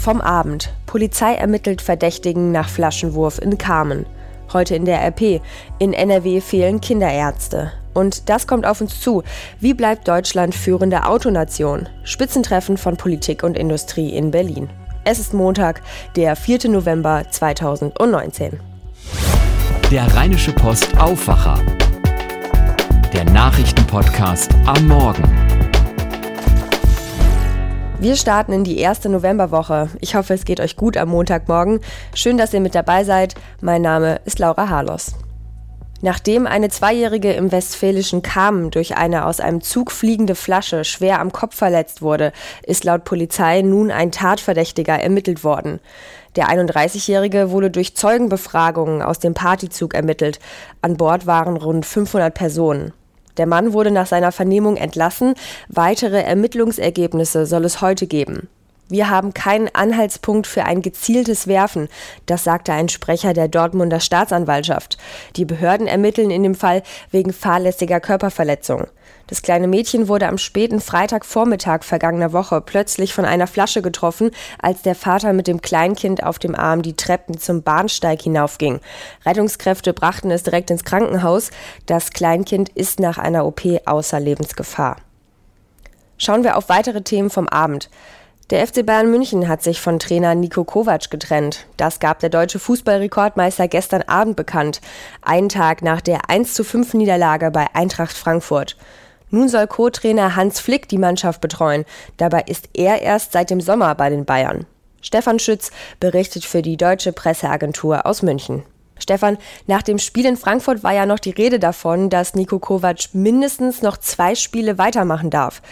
Vom Abend. Polizei ermittelt Verdächtigen nach Flaschenwurf in Kamen. Heute in der RP. In NRW fehlen Kinderärzte. Und das kommt auf uns zu. Wie bleibt Deutschland führende Autonation? Spitzentreffen von Politik und Industrie in Berlin. Es ist Montag, der 4. November 2019. Der Rheinische Post Aufwacher. Der Nachrichtenpodcast am Morgen. Wir starten in die erste Novemberwoche. Ich hoffe, es geht euch gut am Montagmorgen. Schön, dass ihr mit dabei seid. Mein Name ist Laura Harlos. Nachdem eine Zweijährige im westfälischen Kamen durch eine aus einem Zug fliegende Flasche schwer am Kopf verletzt wurde, ist laut Polizei nun ein Tatverdächtiger ermittelt worden. Der 31-Jährige wurde durch Zeugenbefragungen aus dem Partyzug ermittelt. An Bord waren rund 500 Personen. Der Mann wurde nach seiner Vernehmung entlassen. Weitere Ermittlungsergebnisse soll es heute geben. Wir haben keinen Anhaltspunkt für ein gezieltes Werfen, das sagte ein Sprecher der Dortmunder Staatsanwaltschaft. Die Behörden ermitteln in dem Fall wegen fahrlässiger Körperverletzung. Das kleine Mädchen wurde am späten Freitagvormittag vergangener Woche plötzlich von einer Flasche getroffen, als der Vater mit dem Kleinkind auf dem Arm die Treppen zum Bahnsteig hinaufging. Rettungskräfte brachten es direkt ins Krankenhaus. Das Kleinkind ist nach einer OP außer Lebensgefahr. Schauen wir auf weitere Themen vom Abend. Der FC Bayern München hat sich von Trainer Nico Kovac getrennt. Das gab der deutsche Fußballrekordmeister gestern Abend bekannt, einen Tag nach der 1 zu 5 Niederlage bei Eintracht Frankfurt. Nun soll Co-Trainer Hans Flick die Mannschaft betreuen. Dabei ist er erst seit dem Sommer bei den Bayern. Stefan Schütz berichtet für die deutsche Presseagentur aus München. Stefan, nach dem Spiel in Frankfurt war ja noch die Rede davon, dass Nico Kovac mindestens noch zwei Spiele weitermachen darf.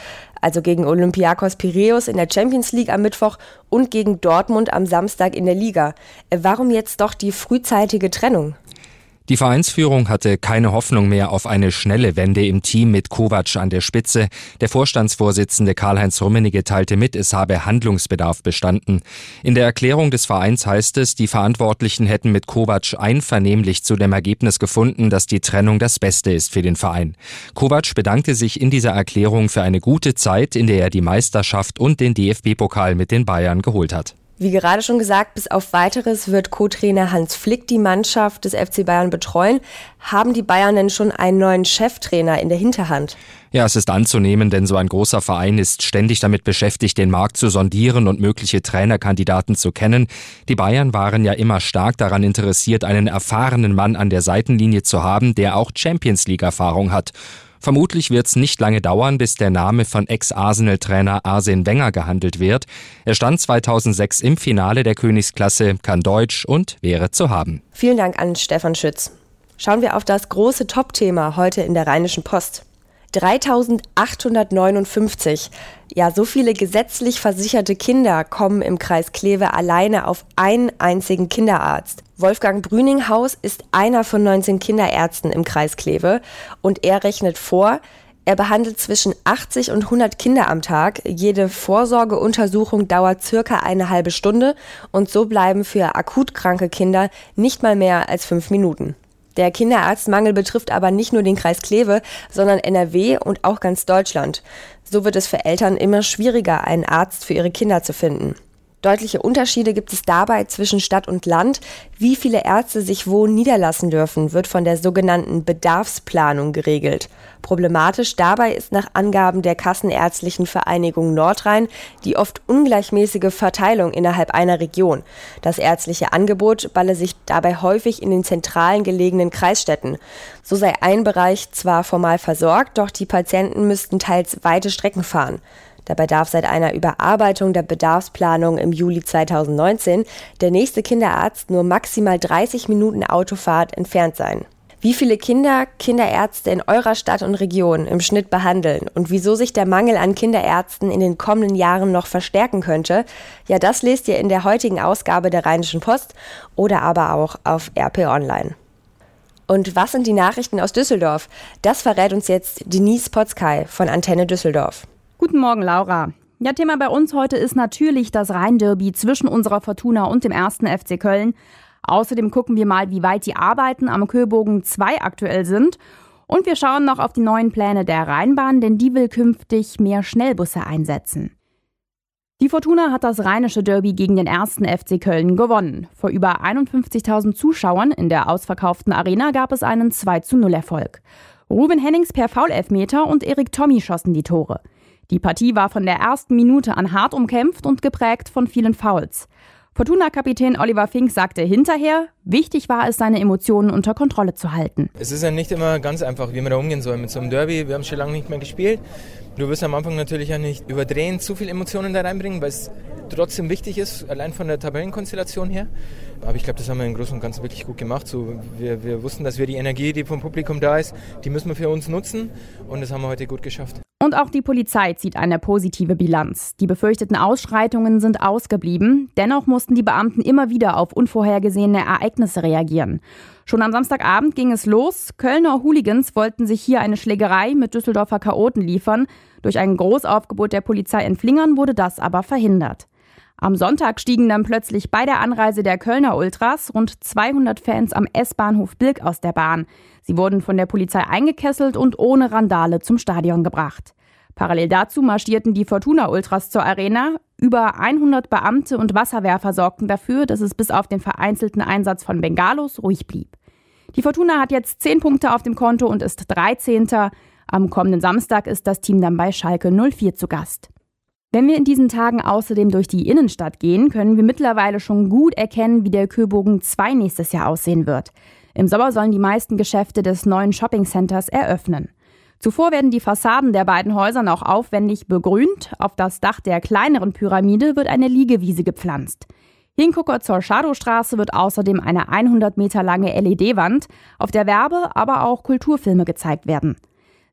Also gegen Olympiakos Piraeus in der Champions League am Mittwoch und gegen Dortmund am Samstag in der Liga. Warum jetzt doch die frühzeitige Trennung? Die Vereinsführung hatte keine Hoffnung mehr auf eine schnelle Wende im Team mit Kovac an der Spitze. Der Vorstandsvorsitzende Karl-Heinz Rummenigge teilte mit, es habe Handlungsbedarf bestanden. In der Erklärung des Vereins heißt es, die Verantwortlichen hätten mit Kovac einvernehmlich zu dem Ergebnis gefunden, dass die Trennung das Beste ist für den Verein. Kovac bedankte sich in dieser Erklärung für eine gute Zeit, in der er die Meisterschaft und den DFB-Pokal mit den Bayern geholt hat. Wie gerade schon gesagt, bis auf weiteres wird Co-Trainer Hans Flick die Mannschaft des FC Bayern betreuen. Haben die Bayern denn schon einen neuen Cheftrainer in der Hinterhand? Ja, es ist anzunehmen, denn so ein großer Verein ist ständig damit beschäftigt, den Markt zu sondieren und mögliche Trainerkandidaten zu kennen. Die Bayern waren ja immer stark daran interessiert, einen erfahrenen Mann an der Seitenlinie zu haben, der auch Champions League Erfahrung hat. Vermutlich wird es nicht lange dauern, bis der Name von Ex-Arsenal-Trainer Arsene Wenger gehandelt wird. Er stand 2006 im Finale der Königsklasse, kann Deutsch und wäre zu haben. Vielen Dank an Stefan Schütz. Schauen wir auf das große Top-Thema heute in der Rheinischen Post. 3859. Ja, so viele gesetzlich versicherte Kinder kommen im Kreis Kleve alleine auf einen einzigen Kinderarzt. Wolfgang Brüninghaus ist einer von 19 Kinderärzten im Kreis Kleve und er rechnet vor, er behandelt zwischen 80 und 100 Kinder am Tag. Jede Vorsorgeuntersuchung dauert circa eine halbe Stunde und so bleiben für akut kranke Kinder nicht mal mehr als fünf Minuten. Der Kinderarztmangel betrifft aber nicht nur den Kreis Kleve, sondern NRW und auch ganz Deutschland. So wird es für Eltern immer schwieriger, einen Arzt für ihre Kinder zu finden. Deutliche Unterschiede gibt es dabei zwischen Stadt und Land. Wie viele Ärzte sich wo niederlassen dürfen, wird von der sogenannten Bedarfsplanung geregelt. Problematisch dabei ist nach Angaben der Kassenärztlichen Vereinigung Nordrhein die oft ungleichmäßige Verteilung innerhalb einer Region. Das ärztliche Angebot balle sich dabei häufig in den zentralen gelegenen Kreisstädten. So sei ein Bereich zwar formal versorgt, doch die Patienten müssten teils weite Strecken fahren. Dabei darf seit einer Überarbeitung der Bedarfsplanung im Juli 2019 der nächste Kinderarzt nur maximal 30 Minuten Autofahrt entfernt sein. Wie viele Kinder Kinderärzte in eurer Stadt und Region im Schnitt behandeln und wieso sich der Mangel an Kinderärzten in den kommenden Jahren noch verstärken könnte, ja, das lest ihr in der heutigen Ausgabe der Rheinischen Post oder aber auch auf RP Online. Und was sind die Nachrichten aus Düsseldorf? Das verrät uns jetzt Denise Potzkei von Antenne Düsseldorf. Guten Morgen, Laura. Ja, Thema bei uns heute ist natürlich das Rhein-Derby zwischen unserer Fortuna und dem ersten FC Köln. Außerdem gucken wir mal, wie weit die Arbeiten am Köbogen 2 aktuell sind. Und wir schauen noch auf die neuen Pläne der Rheinbahn, denn die will künftig mehr Schnellbusse einsetzen. Die Fortuna hat das rheinische Derby gegen den ersten FC Köln gewonnen. Vor über 51.000 Zuschauern in der ausverkauften Arena gab es einen 2-0 Erfolg. Ruben Hennings per Foulelfmeter und Erik Tommy schossen die Tore. Die Partie war von der ersten Minute an hart umkämpft und geprägt von vielen Fouls. Fortuna-Kapitän Oliver Fink sagte hinterher, wichtig war es, seine Emotionen unter Kontrolle zu halten. Es ist ja nicht immer ganz einfach, wie man da umgehen soll mit so einem Derby. Wir haben schon lange nicht mehr gespielt. Du wirst am Anfang natürlich ja nicht überdrehen, zu viel Emotionen da reinbringen, weil es trotzdem wichtig ist, allein von der Tabellenkonstellation her. Aber ich glaube, das haben wir im Großen und Ganzen wirklich gut gemacht. So, wir, wir wussten, dass wir die Energie, die vom Publikum da ist, die müssen wir für uns nutzen und das haben wir heute gut geschafft. Und auch die Polizei zieht eine positive Bilanz. Die befürchteten Ausschreitungen sind ausgeblieben. Dennoch mussten die Beamten immer wieder auf unvorhergesehene Ereignisse reagieren. Schon am Samstagabend ging es los. Kölner Hooligans wollten sich hier eine Schlägerei mit Düsseldorfer Chaoten liefern. Durch ein Großaufgebot der Polizei in Flingern wurde das aber verhindert. Am Sonntag stiegen dann plötzlich bei der Anreise der Kölner Ultras rund 200 Fans am S-Bahnhof Bilk aus der Bahn. Sie wurden von der Polizei eingekesselt und ohne Randale zum Stadion gebracht. Parallel dazu marschierten die Fortuna Ultras zur Arena. Über 100 Beamte und Wasserwerfer sorgten dafür, dass es bis auf den vereinzelten Einsatz von Bengalos ruhig blieb. Die Fortuna hat jetzt 10 Punkte auf dem Konto und ist 13. Am kommenden Samstag ist das Team dann bei Schalke 04 zu Gast. Wenn wir in diesen Tagen außerdem durch die Innenstadt gehen, können wir mittlerweile schon gut erkennen, wie der Köbogen 2 nächstes Jahr aussehen wird. Im Sommer sollen die meisten Geschäfte des neuen Shoppingcenters eröffnen. Zuvor werden die Fassaden der beiden Häuser noch aufwendig begrünt. Auf das Dach der kleineren Pyramide wird eine Liegewiese gepflanzt. Hingucker zur Shadowstraße wird außerdem eine 100 Meter lange LED-Wand, auf der Werbe-, aber auch Kulturfilme gezeigt werden.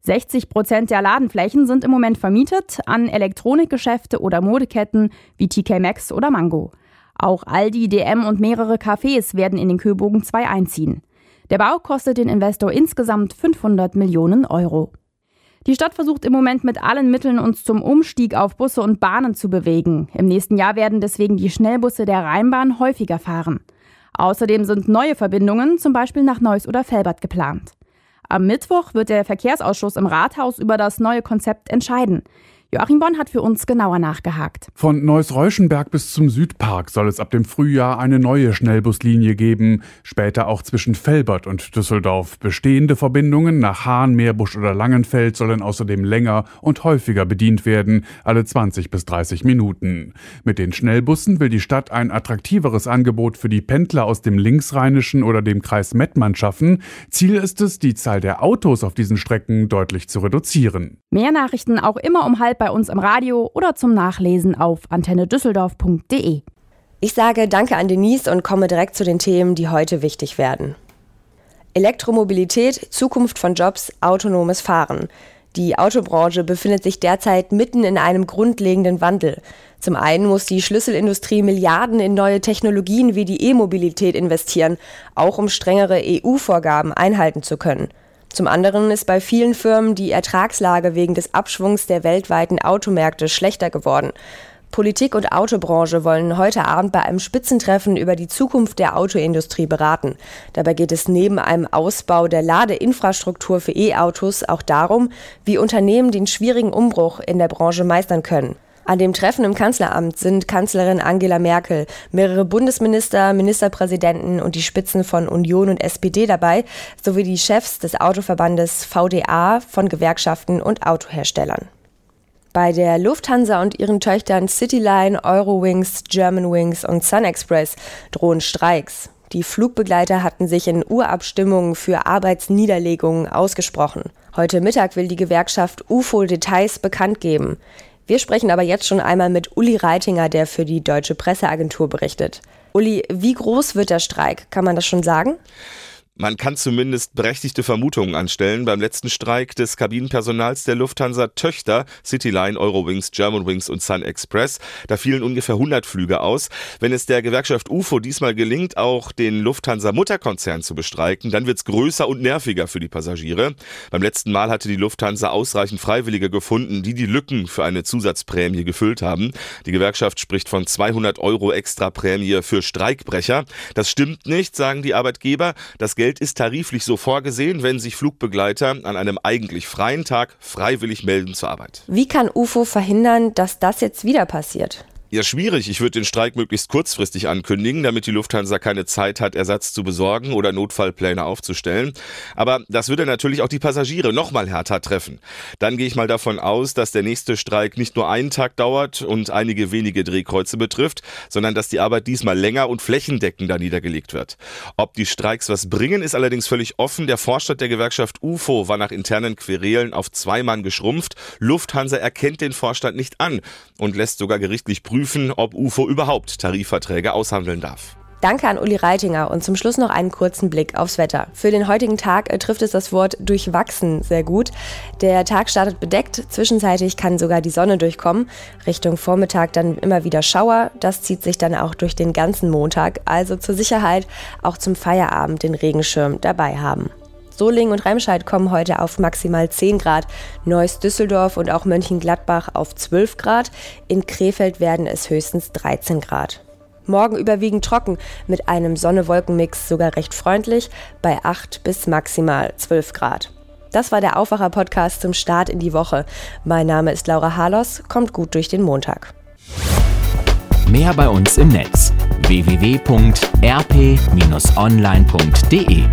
60 Prozent der Ladenflächen sind im Moment vermietet an Elektronikgeschäfte oder Modeketten wie TK Maxx oder Mango. Auch Aldi, DM und mehrere Cafés werden in den Köbogen 2 einziehen. Der Bau kostet den Investor insgesamt 500 Millionen Euro. Die Stadt versucht im Moment mit allen Mitteln, uns zum Umstieg auf Busse und Bahnen zu bewegen. Im nächsten Jahr werden deswegen die Schnellbusse der Rheinbahn häufiger fahren. Außerdem sind neue Verbindungen, zum Beispiel nach Neuss oder Felbert, geplant. Am Mittwoch wird der Verkehrsausschuss im Rathaus über das neue Konzept entscheiden. Joachim Bonn hat für uns genauer nachgehakt. Von Neuss-Reuschenberg bis zum Südpark soll es ab dem Frühjahr eine neue Schnellbuslinie geben, später auch zwischen Felbert und Düsseldorf. Bestehende Verbindungen nach Hahn, Meerbusch oder Langenfeld sollen außerdem länger und häufiger bedient werden, alle 20 bis 30 Minuten. Mit den Schnellbussen will die Stadt ein attraktiveres Angebot für die Pendler aus dem Linksrheinischen oder dem Kreis Mettmann schaffen. Ziel ist es, die Zahl der Autos auf diesen Strecken deutlich zu reduzieren. Mehr Nachrichten auch immer um halb bei uns im Radio oder zum Nachlesen auf antennedüsseldorf.de. Ich sage Danke an Denise und komme direkt zu den Themen, die heute wichtig werden. Elektromobilität, Zukunft von Jobs, autonomes Fahren. Die Autobranche befindet sich derzeit mitten in einem grundlegenden Wandel. Zum einen muss die Schlüsselindustrie Milliarden in neue Technologien wie die E-Mobilität investieren, auch um strengere EU-Vorgaben einhalten zu können. Zum anderen ist bei vielen Firmen die Ertragslage wegen des Abschwungs der weltweiten Automärkte schlechter geworden. Politik und Autobranche wollen heute Abend bei einem Spitzentreffen über die Zukunft der Autoindustrie beraten. Dabei geht es neben einem Ausbau der Ladeinfrastruktur für E-Autos auch darum, wie Unternehmen den schwierigen Umbruch in der Branche meistern können. An dem Treffen im Kanzleramt sind Kanzlerin Angela Merkel, mehrere Bundesminister, Ministerpräsidenten und die Spitzen von Union und SPD dabei, sowie die Chefs des Autoverbandes VDA von Gewerkschaften und Autoherstellern. Bei der Lufthansa und ihren Töchtern Cityline, Eurowings, Germanwings und SunExpress drohen Streiks. Die Flugbegleiter hatten sich in Urabstimmungen für Arbeitsniederlegungen ausgesprochen. Heute Mittag will die Gewerkschaft UFO Details bekannt geben. Wir sprechen aber jetzt schon einmal mit Uli Reitinger, der für die Deutsche Presseagentur berichtet. Uli, wie groß wird der Streik? Kann man das schon sagen? Man kann zumindest berechtigte Vermutungen anstellen. Beim letzten Streik des Kabinenpersonals der Lufthansa Töchter, Cityline, Eurowings, Germanwings und Sun Express, da fielen ungefähr 100 Flüge aus. Wenn es der Gewerkschaft UFO diesmal gelingt, auch den Lufthansa Mutterkonzern zu bestreiken, dann wird es größer und nerviger für die Passagiere. Beim letzten Mal hatte die Lufthansa ausreichend Freiwillige gefunden, die die Lücken für eine Zusatzprämie gefüllt haben. Die Gewerkschaft spricht von 200 Euro extra Prämie für Streikbrecher. Das stimmt nicht, sagen die Arbeitgeber. Das Geld Geld ist tariflich so vorgesehen, wenn sich Flugbegleiter an einem eigentlich freien Tag freiwillig melden zur Arbeit. Wie kann UFO verhindern, dass das jetzt wieder passiert? Ja, schwierig. Ich würde den Streik möglichst kurzfristig ankündigen, damit die Lufthansa keine Zeit hat, Ersatz zu besorgen oder Notfallpläne aufzustellen. Aber das würde natürlich auch die Passagiere noch mal härter treffen. Dann gehe ich mal davon aus, dass der nächste Streik nicht nur einen Tag dauert und einige wenige Drehkreuze betrifft, sondern dass die Arbeit diesmal länger und flächendeckender niedergelegt wird. Ob die Streiks was bringen, ist allerdings völlig offen. Der Vorstand der Gewerkschaft UFO war nach internen Querelen auf zwei Mann geschrumpft. Lufthansa erkennt den Vorstand nicht an und lässt sogar gerichtlich prüfen, prüfen, ob UFO überhaupt Tarifverträge aushandeln darf. Danke an Uli Reitinger und zum Schluss noch einen kurzen Blick aufs Wetter. Für den heutigen Tag äh, trifft es das Wort durchwachsen sehr gut. Der Tag startet bedeckt, zwischenzeitlich kann sogar die Sonne durchkommen. Richtung Vormittag dann immer wieder Schauer. Das zieht sich dann auch durch den ganzen Montag. Also zur Sicherheit auch zum Feierabend den Regenschirm dabei haben. Solingen und Remscheid kommen heute auf maximal 10 Grad, Neuss, Düsseldorf und auch Mönchengladbach auf 12 Grad, in Krefeld werden es höchstens 13 Grad. Morgen überwiegend trocken, mit einem Sonne-Wolken-Mix sogar recht freundlich, bei 8 bis maximal 12 Grad. Das war der Aufwacher-Podcast zum Start in die Woche. Mein Name ist Laura Harlos, kommt gut durch den Montag. Mehr bei uns im Netz www.rp-online.de